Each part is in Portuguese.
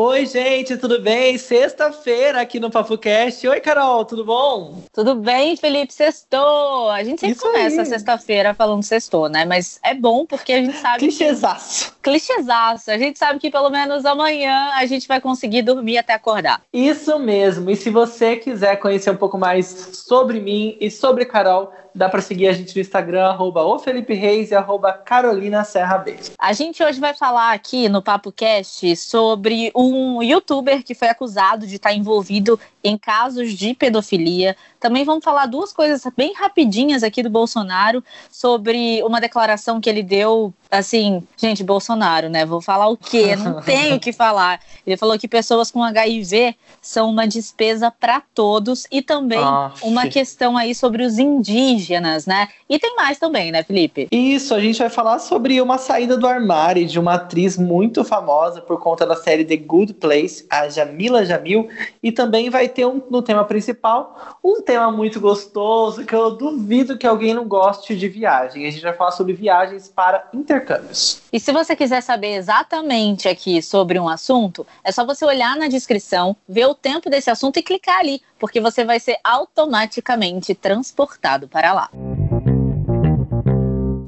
Oi, gente, tudo bem? Sexta-feira aqui no PapoCast. Oi, Carol, tudo bom? Tudo bem, Felipe? Sextou. A gente sempre Isso começa sexta-feira falando sextou, né? Mas é bom porque a gente sabe. Clichêzaço. Clichêzaço. A gente sabe que pelo menos amanhã a gente vai conseguir dormir até acordar. Isso mesmo. E se você quiser conhecer um pouco mais sobre mim e sobre Carol, dá para seguir a gente no Instagram, arroba o Felipe Reis e arroba Carolina Serra B. A gente hoje vai falar aqui no Papo Cast sobre um youtuber que foi acusado de estar envolvido em casos de pedofilia. Também vamos falar duas coisas bem rapidinhas aqui do Bolsonaro sobre uma declaração que ele deu, assim, gente, Bolsonaro, né? Vou falar o quê? Não tenho o que falar. Ele falou que pessoas com HIV são uma despesa para todos e também ah, uma questão aí sobre os indígenas, né? E tem mais também, né, Felipe? Isso, a gente vai falar sobre uma saída do armário de uma atriz muito famosa por conta da série The Good Place, a Jamila Jamil, e também vai ter um, no tema principal um tema muito gostoso que eu duvido que alguém não goste de viagem. A gente vai falar sobre viagens para intercâmbios. E se você quiser saber exatamente aqui sobre um assunto, é só você olhar na descrição, ver o tempo desse assunto e clicar ali, porque você vai ser automaticamente transportado para lá.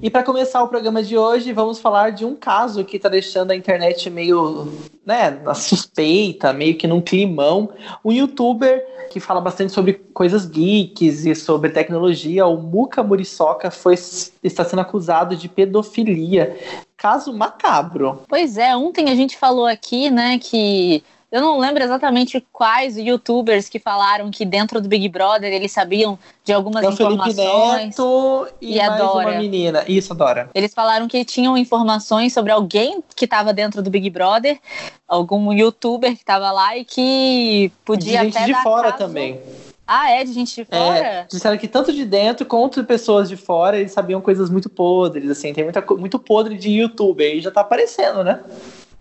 E para começar o programa de hoje, vamos falar de um caso que está deixando a internet meio, né, na suspeita, meio que num climão. Um youtuber que fala bastante sobre coisas geeks e sobre tecnologia, o Muka Muriçoca, está sendo acusado de pedofilia. Caso macabro. Pois é, ontem a gente falou aqui, né, que eu não lembro exatamente quais youtubers que falaram que dentro do Big Brother eles sabiam de algumas é o informações. Felipe Neto e, e a Dora. uma menina. Isso, Dora. Eles falaram que tinham informações sobre alguém que estava dentro do Big Brother, algum youtuber que estava lá e que podia de gente até de fora caso... também. Ah, é? De gente de fora? É, disseram que tanto de dentro quanto de pessoas de fora, eles sabiam coisas muito podres, assim, tem muita, muito podre de youtuber e já tá aparecendo, né?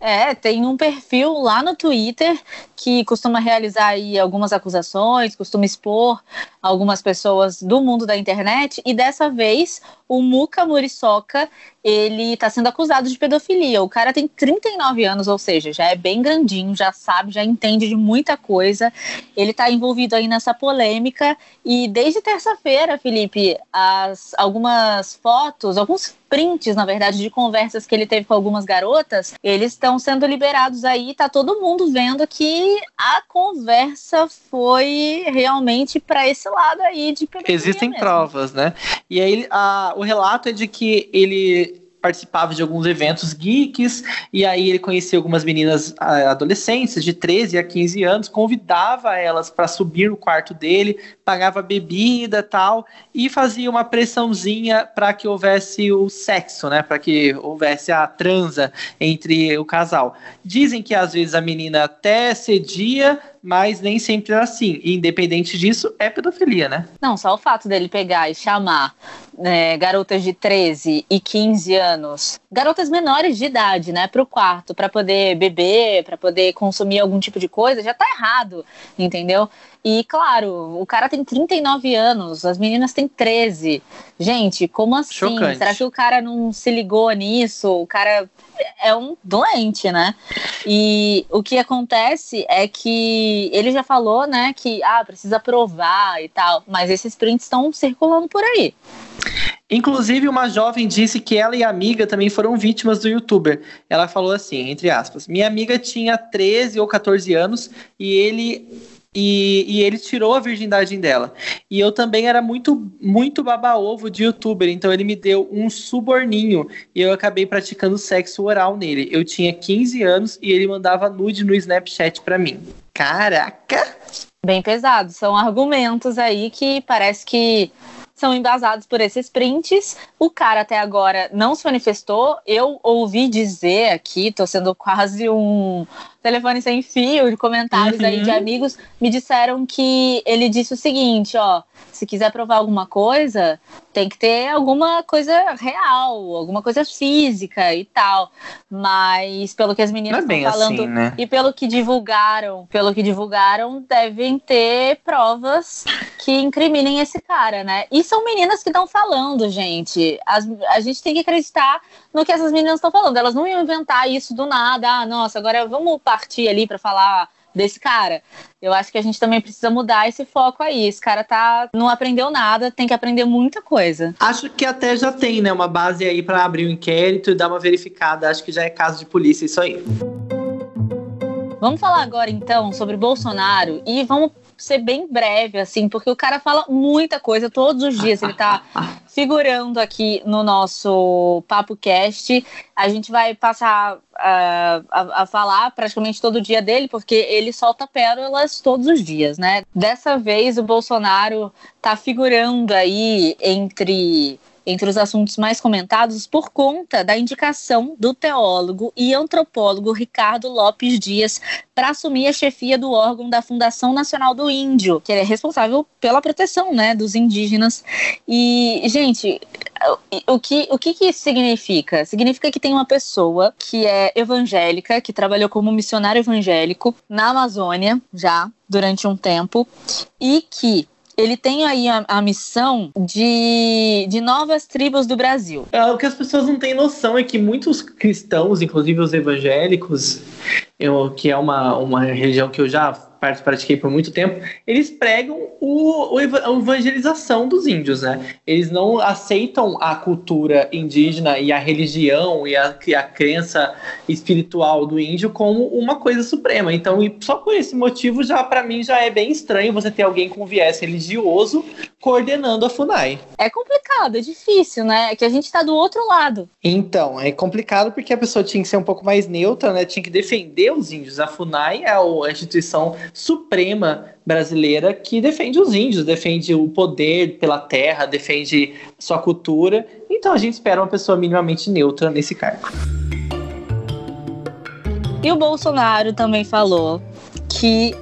É, tem um perfil lá no Twitter que costuma realizar aí algumas acusações, costuma expor algumas pessoas do mundo da internet e dessa vez o Muka Muriçoca ele está sendo acusado de pedofilia. O cara tem 39 anos, ou seja, já é bem grandinho, já sabe, já entende de muita coisa. Ele está envolvido aí nessa polêmica e desde terça-feira, Felipe, as, algumas fotos, alguns prints, na verdade, de conversas que ele teve com algumas garotas, eles estão sendo liberados aí, tá todo mundo vendo que a conversa foi realmente para esse lado aí de Existem mesmo. provas, né? E aí a, o relato é de que ele participava de alguns eventos geeks, e aí ele conhecia algumas meninas adolescentes de 13 a 15 anos, convidava elas para subir no quarto dele, pagava bebida tal, e fazia uma pressãozinha para que houvesse o sexo, né? Para que houvesse a transa entre o casal. Dizem que às vezes a menina até cedia, mas nem sempre era assim. E, independente disso, é pedofilia, né? Não, só o fato dele pegar e chamar né, garotas de 13 e 15 anos, garotas menores de idade, né, para o quarto, para poder beber, para poder consumir algum tipo de coisa, já tá errado, entendeu? E claro, o cara tem 39 anos, as meninas têm 13. Gente, como assim? Chocante. Será que o cara não se ligou nisso? O cara é um doente, né? E o que acontece é que ele já falou, né, que ah, precisa provar e tal, mas esses prints estão circulando por aí. Inclusive, uma jovem disse que ela e a amiga também foram vítimas do youtuber. Ela falou assim, entre aspas, minha amiga tinha 13 ou 14 anos e ele e, e, ele tirou a virgindade dela. E eu também era muito, muito baba-ovo de youtuber, então ele me deu um suborninho e eu acabei praticando sexo oral nele. Eu tinha 15 anos e ele mandava nude no Snapchat para mim. Caraca! Bem pesado. São argumentos aí que parece que são embasados por esses prints. O cara até agora não se manifestou. Eu ouvi dizer aqui, tô sendo quase um telefone sem fio de comentários uhum. aí de uhum. amigos, me disseram que ele disse o seguinte, ó, se quiser provar alguma coisa, tem que ter alguma coisa real, alguma coisa física e tal. Mas pelo que as meninas é estão falando assim, né? e pelo que divulgaram, pelo que divulgaram, devem ter provas que incriminem esse cara, né? E são meninas que estão falando, gente. As, a gente tem que acreditar no que essas meninas estão falando. Elas não iam inventar isso do nada. Ah, nossa, agora vamos partir ali para falar desse cara. Eu acho que a gente também precisa mudar esse foco aí. Esse cara tá não aprendeu nada, tem que aprender muita coisa. Acho que até já tem, né, uma base aí para abrir um inquérito e dar uma verificada. Acho que já é caso de polícia isso aí. Vamos falar agora então sobre Bolsonaro e vamos ser bem breve, assim, porque o cara fala muita coisa todos os dias. Ele tá figurando aqui no nosso Papo Cast. A gente vai passar uh, a, a, falar praticamente todo dia dele, porque ele solta pérolas todos os dias, né? Dessa vez o Bolsonaro tá figurando aí entre entre os assuntos mais comentados por conta da indicação do teólogo e antropólogo Ricardo Lopes Dias para assumir a chefia do órgão da Fundação Nacional do Índio, que é responsável pela proteção né, dos indígenas. E, gente, o que, o que, que isso significa? Significa que tem uma pessoa que é evangélica, que trabalhou como missionário evangélico na Amazônia já durante um tempo e que ele tem aí a, a, missão de, de novas tribos do Brasil. É, o que as pessoas não têm noção é que muitos cristãos, inclusive os evangélicos, eu, que é uma, uma religião que eu já pratiquei por muito tempo, eles pregam o, o, a evangelização dos índios, né? Eles não aceitam a cultura indígena e a religião e a, e a crença espiritual do índio como uma coisa suprema. Então, só por esse motivo, já para mim já é bem estranho você ter alguém com viés religioso coordenando a FUNAI. É complicado, é difícil, né? É que a gente está do outro lado. Então, é complicado porque a pessoa tinha que ser um pouco mais neutra, né? Tinha que defender os índios. A FUNAI é a instituição suprema brasileira que defende os índios, defende o poder pela terra, defende sua cultura. Então a gente espera uma pessoa minimamente neutra nesse cargo. E o Bolsonaro também falou que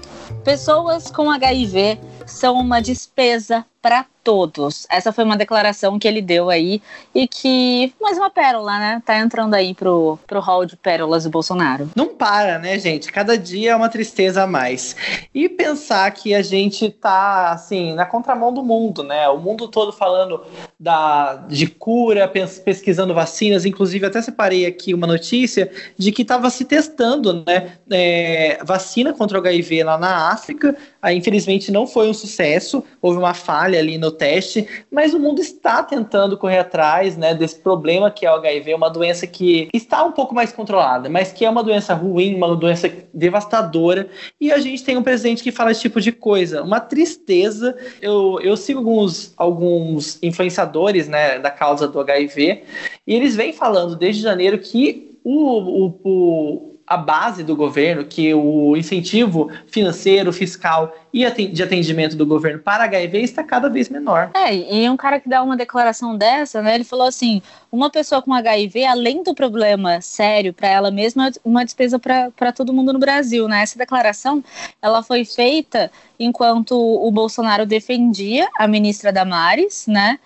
pessoas com HIV são uma despesa para todos. Essa foi uma declaração que ele deu aí e que mais uma pérola, né? Tá entrando aí pro, pro hall de pérolas do Bolsonaro. Não para, né, gente? Cada dia é uma tristeza a mais. E pensar que a gente tá assim na contramão do mundo, né? O mundo todo falando da de cura, pesquisando vacinas, inclusive até separei aqui uma notícia de que estava se testando, né, é, vacina contra o HIV lá na África. Aí, infelizmente não foi um sucesso, houve uma falha falha ali no teste, mas o mundo está tentando correr atrás né, desse problema que é o HIV, uma doença que está um pouco mais controlada, mas que é uma doença ruim, uma doença devastadora, e a gente tem um presidente que fala esse tipo de coisa, uma tristeza. Eu, eu sigo alguns, alguns influenciadores né, da causa do HIV, e eles vêm falando desde janeiro que o, o, o a base do governo, que o incentivo financeiro, fiscal e de atendimento do governo para HIV está cada vez menor. É, e um cara que dá uma declaração dessa, né, ele falou assim: uma pessoa com HIV, além do problema sério para ela mesma, é uma despesa para todo mundo no Brasil, né? Essa declaração, ela foi feita enquanto o Bolsonaro defendia a ministra Damares, né?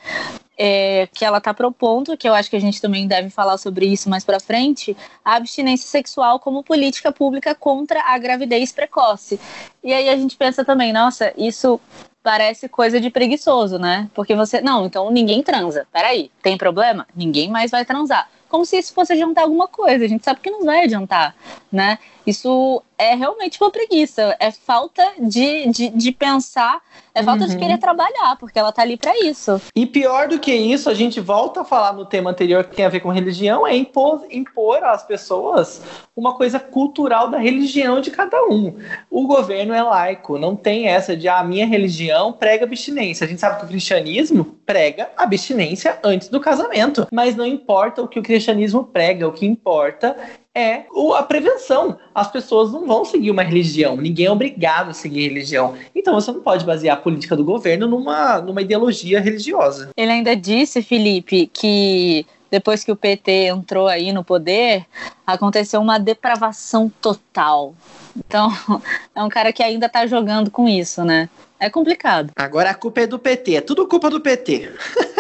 É, que ela está propondo, que eu acho que a gente também deve falar sobre isso mais para frente, a abstinência sexual como política pública contra a gravidez precoce. E aí a gente pensa também, nossa, isso parece coisa de preguiçoso, né? Porque você, não, então ninguém transa. Peraí, tem problema? Ninguém mais vai transar. Como se isso fosse adiantar alguma coisa. A gente sabe que não vai adiantar, né? Isso é realmente uma preguiça, é falta de, de, de pensar, é falta uhum. de querer trabalhar, porque ela tá ali para isso. E pior do que isso, a gente volta a falar no tema anterior que tem a ver com religião, é impor, impor às pessoas uma coisa cultural da religião de cada um. O governo é laico, não tem essa de ah, a minha religião prega abstinência. A gente sabe que o cristianismo prega abstinência antes do casamento, mas não importa o que o cristianismo prega, o que importa é a prevenção. As pessoas não vão seguir uma religião, ninguém é obrigado a seguir religião. Então você não pode basear a política do governo numa, numa ideologia religiosa. Ele ainda disse, Felipe, que depois que o PT entrou aí no poder, aconteceu uma depravação total. Então, é um cara que ainda tá jogando com isso, né? É complicado. Agora a culpa é do PT, é tudo culpa do PT.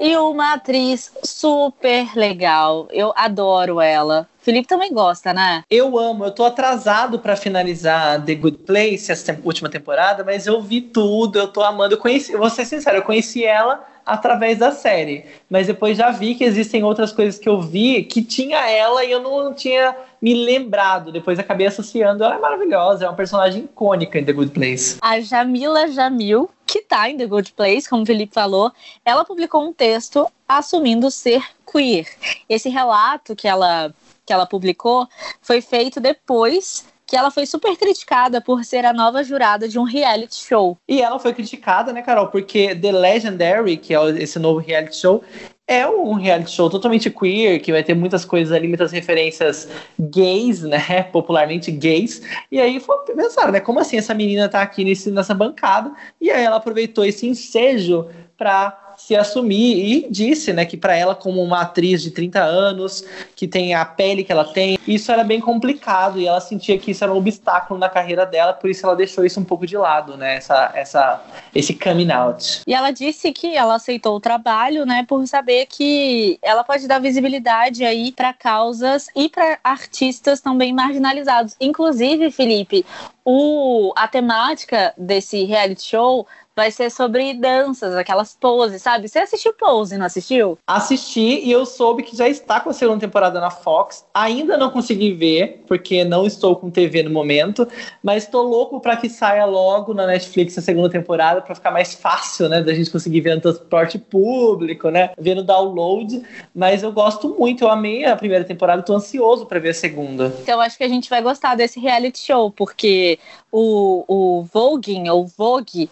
E uma atriz super legal. Eu adoro ela. Felipe também gosta, né? Eu amo. Eu tô atrasado para finalizar The Good Place, essa última temporada, mas eu vi tudo, eu tô amando. Eu conheci, eu vou ser sincero, eu conheci ela através da série. Mas depois já vi que existem outras coisas que eu vi que tinha ela e eu não tinha me lembrado. Depois acabei associando. Ela é maravilhosa, é uma personagem icônica em The Good Place. A Jamila Jamil, que tá em The Good Place, como o Felipe falou, ela publicou um texto assumindo ser queer. Esse relato que ela, que ela publicou foi feito depois que ela foi super criticada por ser a nova jurada de um reality show. E ela foi criticada, né, Carol? Porque The Legendary, que é esse novo reality show, é um reality show totalmente queer, que vai ter muitas coisas ali, muitas referências gays, né? Popularmente gays. E aí foi pensar, né? Como assim essa menina tá aqui nesse, nessa bancada? E aí ela aproveitou esse ensejo para se assumir e disse, né, que para ela como uma atriz de 30 anos, que tem a pele que ela tem, isso era bem complicado e ela sentia que isso era um obstáculo na carreira dela, por isso ela deixou isso um pouco de lado, né, essa, essa esse coming out. E ela disse que ela aceitou o trabalho, né, por saber que ela pode dar visibilidade aí para causas e para artistas também marginalizados. Inclusive, Felipe, o, a temática desse reality show vai ser sobre danças, aquelas poses, sabe? Você assistiu Pose, não assistiu? Assisti e eu soube que já está com a segunda temporada na Fox. Ainda não consegui ver, porque não estou com TV no momento, mas estou louco para que saia logo na Netflix a segunda temporada para ficar mais fácil, né, da gente conseguir ver no transporte público, né, ver no download. Mas eu gosto muito, eu amei a primeira temporada, estou ansioso para ver a segunda. Então acho que a gente vai gostar desse reality show, porque o, o Voguing, ou Vogue,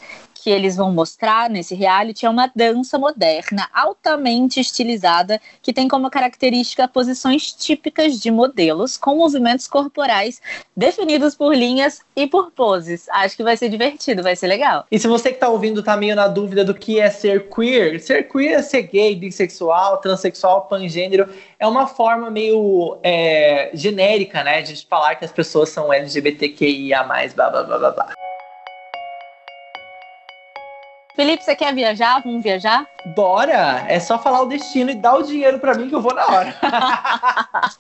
que eles vão mostrar nesse reality é uma dança moderna, altamente estilizada, que tem como característica posições típicas de modelos, com movimentos corporais definidos por linhas e por poses. Acho que vai ser divertido, vai ser legal. E se você que está ouvindo tá meio na dúvida do que é ser queer, ser queer é ser gay, bissexual, transexual, pangênero, é uma forma meio é, genérica, né, de falar que as pessoas são LGBTQIA+, blá blá blá blá blá. Felipe, você quer viajar? Vamos viajar? Bora! É só falar o destino e dar o dinheiro para mim que eu vou na hora.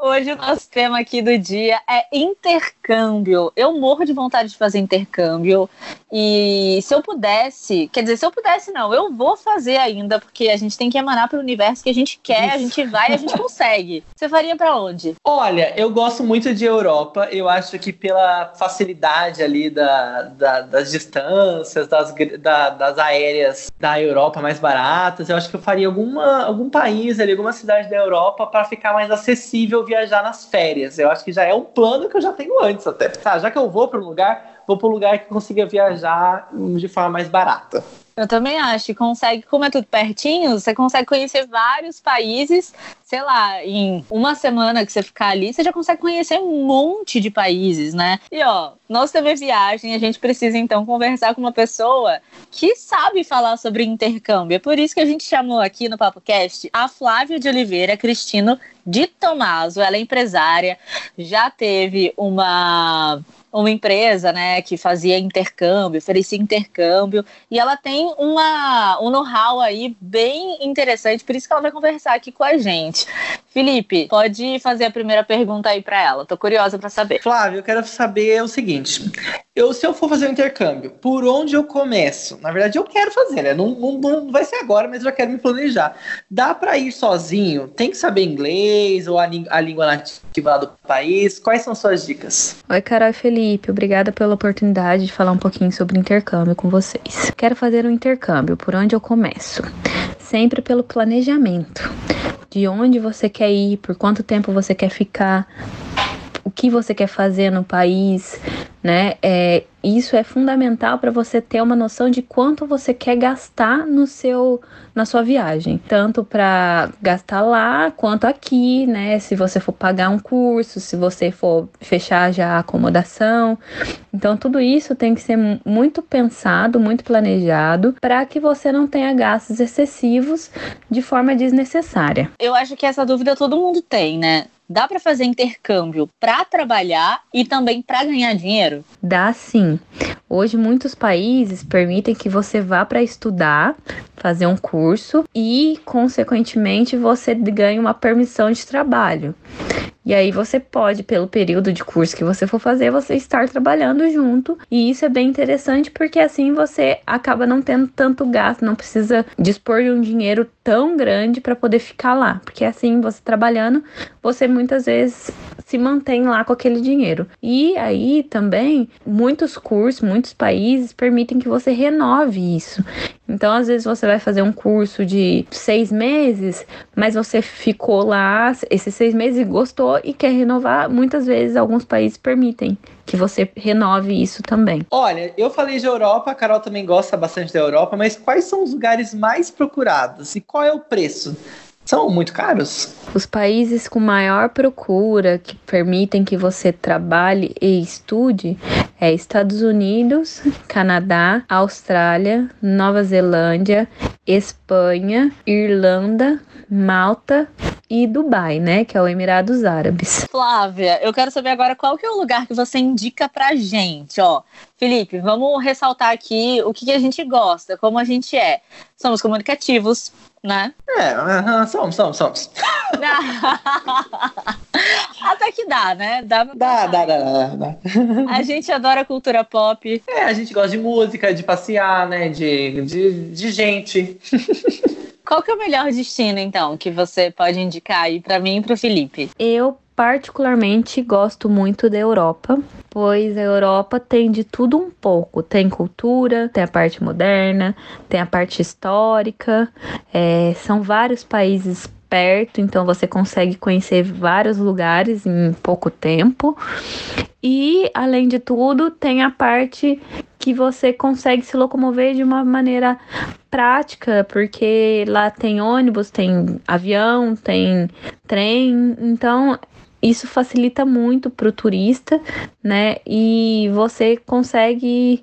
Hoje o nosso tema aqui do dia é intercâmbio. Eu morro de vontade de fazer intercâmbio e se eu pudesse, quer dizer, se eu pudesse não, eu vou fazer ainda porque a gente tem que emanar para o universo que a gente quer, Isso. a gente vai, a gente consegue. Você faria para onde? Olha, eu gosto muito de Europa. Eu acho que pela facilidade ali da, da das distâncias, das, da, das aéreas da Europa mais baratas, eu acho que eu faria alguma, algum país ali, alguma cidade da Europa para ficar mais acessível viajar nas férias. Eu acho que já é um plano que eu já tenho antes até. Tá, já que eu vou para um lugar, vou para um lugar que consiga viajar de forma mais barata. Eu também acho consegue, como é tudo pertinho, você consegue conhecer vários países, sei lá, em uma semana que você ficar ali, você já consegue conhecer um monte de países, né? E ó, nós TV Viagem, a gente precisa então conversar com uma pessoa que sabe falar sobre intercâmbio. É por isso que a gente chamou aqui no Papo Cast a Flávia de Oliveira Cristino de Tomaso. Ela é empresária, já teve uma uma empresa, né, que fazia intercâmbio, oferecia intercâmbio, e ela tem uma, um know-how aí bem interessante, por isso que ela vai conversar aqui com a gente. Felipe, pode fazer a primeira pergunta aí para ela, tô curiosa para saber. Flávio, eu quero saber o seguinte, eu, se eu for fazer um intercâmbio, por onde eu começo? Na verdade, eu quero fazer, né, não, não, não vai ser agora, mas eu já quero me planejar. Dá para ir sozinho? Tem que saber inglês ou a, a língua nativa lá do país? Quais são suas dicas? Oi, Carol Felipe. Felipe, obrigada pela oportunidade de falar um pouquinho sobre intercâmbio com vocês. Quero fazer um intercâmbio, por onde eu começo? Sempre pelo planejamento. De onde você quer ir, por quanto tempo você quer ficar, o que você quer fazer no país, né? É, isso é fundamental para você ter uma noção de quanto você quer gastar no seu na sua viagem, tanto para gastar lá quanto aqui, né? Se você for pagar um curso, se você for fechar já a acomodação. Então tudo isso tem que ser muito pensado, muito planejado, para que você não tenha gastos excessivos de forma desnecessária. Eu acho que essa dúvida todo mundo tem, né? Dá para fazer intercâmbio para trabalhar e também para ganhar dinheiro? Dá sim. Hoje, muitos países permitem que você vá para estudar, fazer um curso e, consequentemente, você ganhe uma permissão de trabalho. E aí você pode, pelo período de curso que você for fazer, você estar trabalhando junto. E isso é bem interessante porque assim você acaba não tendo tanto gasto, não precisa dispor de um dinheiro tão grande para poder ficar lá. Porque assim, você trabalhando, você muitas vezes se mantém lá com aquele dinheiro. E aí também muitos cursos, muitos países permitem que você renove isso. Então, às vezes você vai fazer um curso de seis meses, mas você ficou lá esses seis meses e gostou e quer renovar. Muitas vezes alguns países permitem que você renove isso também. Olha, eu falei de Europa, a Carol também gosta bastante da Europa, mas quais são os lugares mais procurados e qual é o preço? São muito caros? Os países com maior procura, que permitem que você trabalhe e estude, é Estados Unidos, Canadá, Austrália, Nova Zelândia, Espanha, Irlanda, Malta e Dubai, né, que é o Emirados Árabes. Flávia, eu quero saber agora qual que é o lugar que você indica pra gente, ó. Felipe, vamos ressaltar aqui o que, que a gente gosta, como a gente é. Somos comunicativos, né? É, uh, somos, somos, somos. Até que dá, né? Dá, dá, dá, dá, dá, dá. A gente adora cultura pop. É, a gente gosta de música, de passear, né? De, de, de gente. Qual que é o melhor destino, então, que você pode indicar aí para mim e para o Felipe? Eu particularmente gosto muito da Europa, pois a Europa tem de tudo um pouco. Tem cultura, tem a parte moderna, tem a parte histórica. É, são vários países perto, então você consegue conhecer vários lugares em pouco tempo. E, além de tudo, tem a parte que você consegue se locomover de uma maneira prática, porque lá tem ônibus, tem avião, tem trem, então isso facilita muito para o turista, né? E você consegue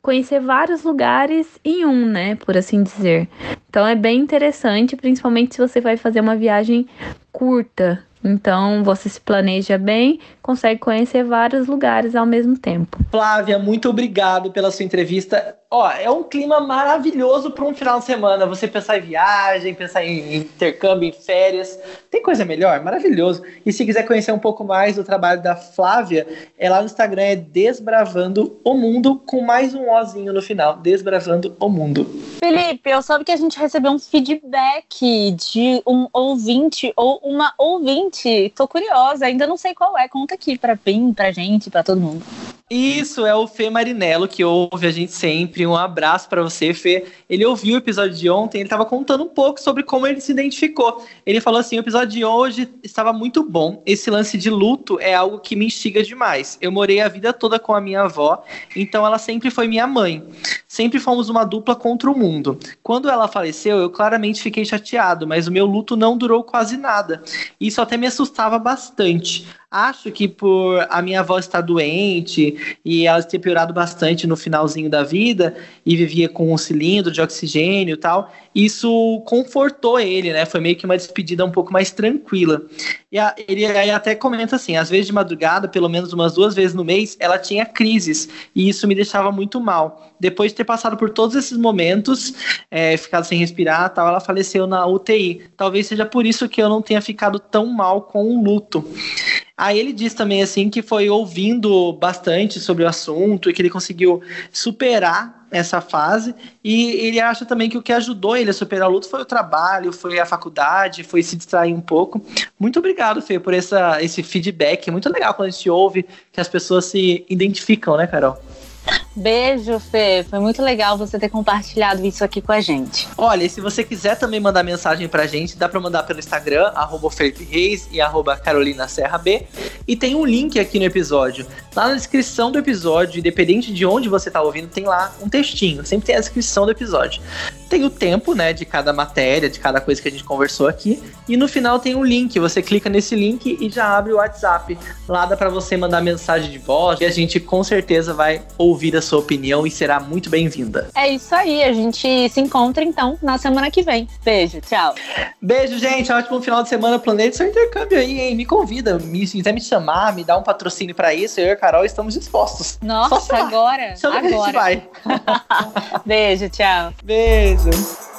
conhecer vários lugares em um, né? Por assim dizer. Então é bem interessante, principalmente se você vai fazer uma viagem curta, então você se planeja bem, consegue conhecer vários lugares ao mesmo tempo. Flávia, muito obrigado pela sua entrevista. Ó, é um clima maravilhoso para um final de semana. Você pensar em viagem, pensar em intercâmbio, em férias. Tem coisa melhor? Maravilhoso. E se quiser conhecer um pouco mais do trabalho da Flávia, é lá no Instagram é Desbravando o Mundo, com mais um Ozinho no final. Desbravando o Mundo. Felipe, eu soube que a gente recebeu um feedback de um ouvinte ou uma ouvinte. Tô curiosa, ainda não sei qual é. Conta aqui pra mim, pra gente, pra todo mundo. Isso é o Fê Marinello que ouve a gente sempre. Um abraço para você, Fê. Ele ouviu o episódio de ontem, ele estava contando um pouco sobre como ele se identificou. Ele falou assim: o episódio de hoje estava muito bom. Esse lance de luto é algo que me instiga demais. Eu morei a vida toda com a minha avó, então ela sempre foi minha mãe. Sempre fomos uma dupla contra o mundo. Quando ela faleceu, eu claramente fiquei chateado, mas o meu luto não durou quase nada. Isso até me assustava bastante. Acho que por a minha avó estar doente e ela ter piorado bastante no finalzinho da vida e vivia com um cilindro de oxigênio e tal, isso confortou ele, né? Foi meio que uma despedida um pouco mais tranquila. E a, ele aí até comenta assim: às vezes de madrugada, pelo menos umas duas vezes no mês, ela tinha crises e isso me deixava muito mal. Depois de ter passado por todos esses momentos, é, ficado sem respirar, tal, ela faleceu na UTI. Talvez seja por isso que eu não tenha ficado tão mal com o luto. Aí ele diz também assim que foi ouvindo bastante sobre o assunto e que ele conseguiu superar essa fase e ele acha também que o que ajudou ele a superar o luto foi o trabalho, foi a faculdade, foi se distrair um pouco. Muito obrigado, Fê, por essa, esse feedback. Muito legal quando a gente ouve que as pessoas se identificam, né, Carol? Beijo, Fê. Foi muito legal você ter compartilhado isso aqui com a gente. Olha, e se você quiser também mandar mensagem pra gente, dá pra mandar pelo Instagram, arroba Felipe Reis e arroba Carolina Serra B. E tem um link aqui no episódio. Lá na descrição do episódio, independente de onde você tá ouvindo, tem lá um textinho. Sempre tem a descrição do episódio. tem o tempo, né, de cada matéria, de cada coisa que a gente conversou aqui. E no final tem um link. Você clica nesse link e já abre o WhatsApp. Lá dá para você mandar mensagem de voz e a gente com certeza vai ouvir a sua opinião e será muito bem-vinda. É isso aí. A gente se encontra então na semana que vem. Beijo, tchau. Beijo, gente. Ótimo final de semana. Planeja seu intercâmbio aí, hein? Me convida. Me, se quiser me chamar, me dá um patrocínio para isso, eu e a Carol estamos dispostos. Nossa, agora. Chama agora. que a gente vai. Beijo, tchau. Beijo.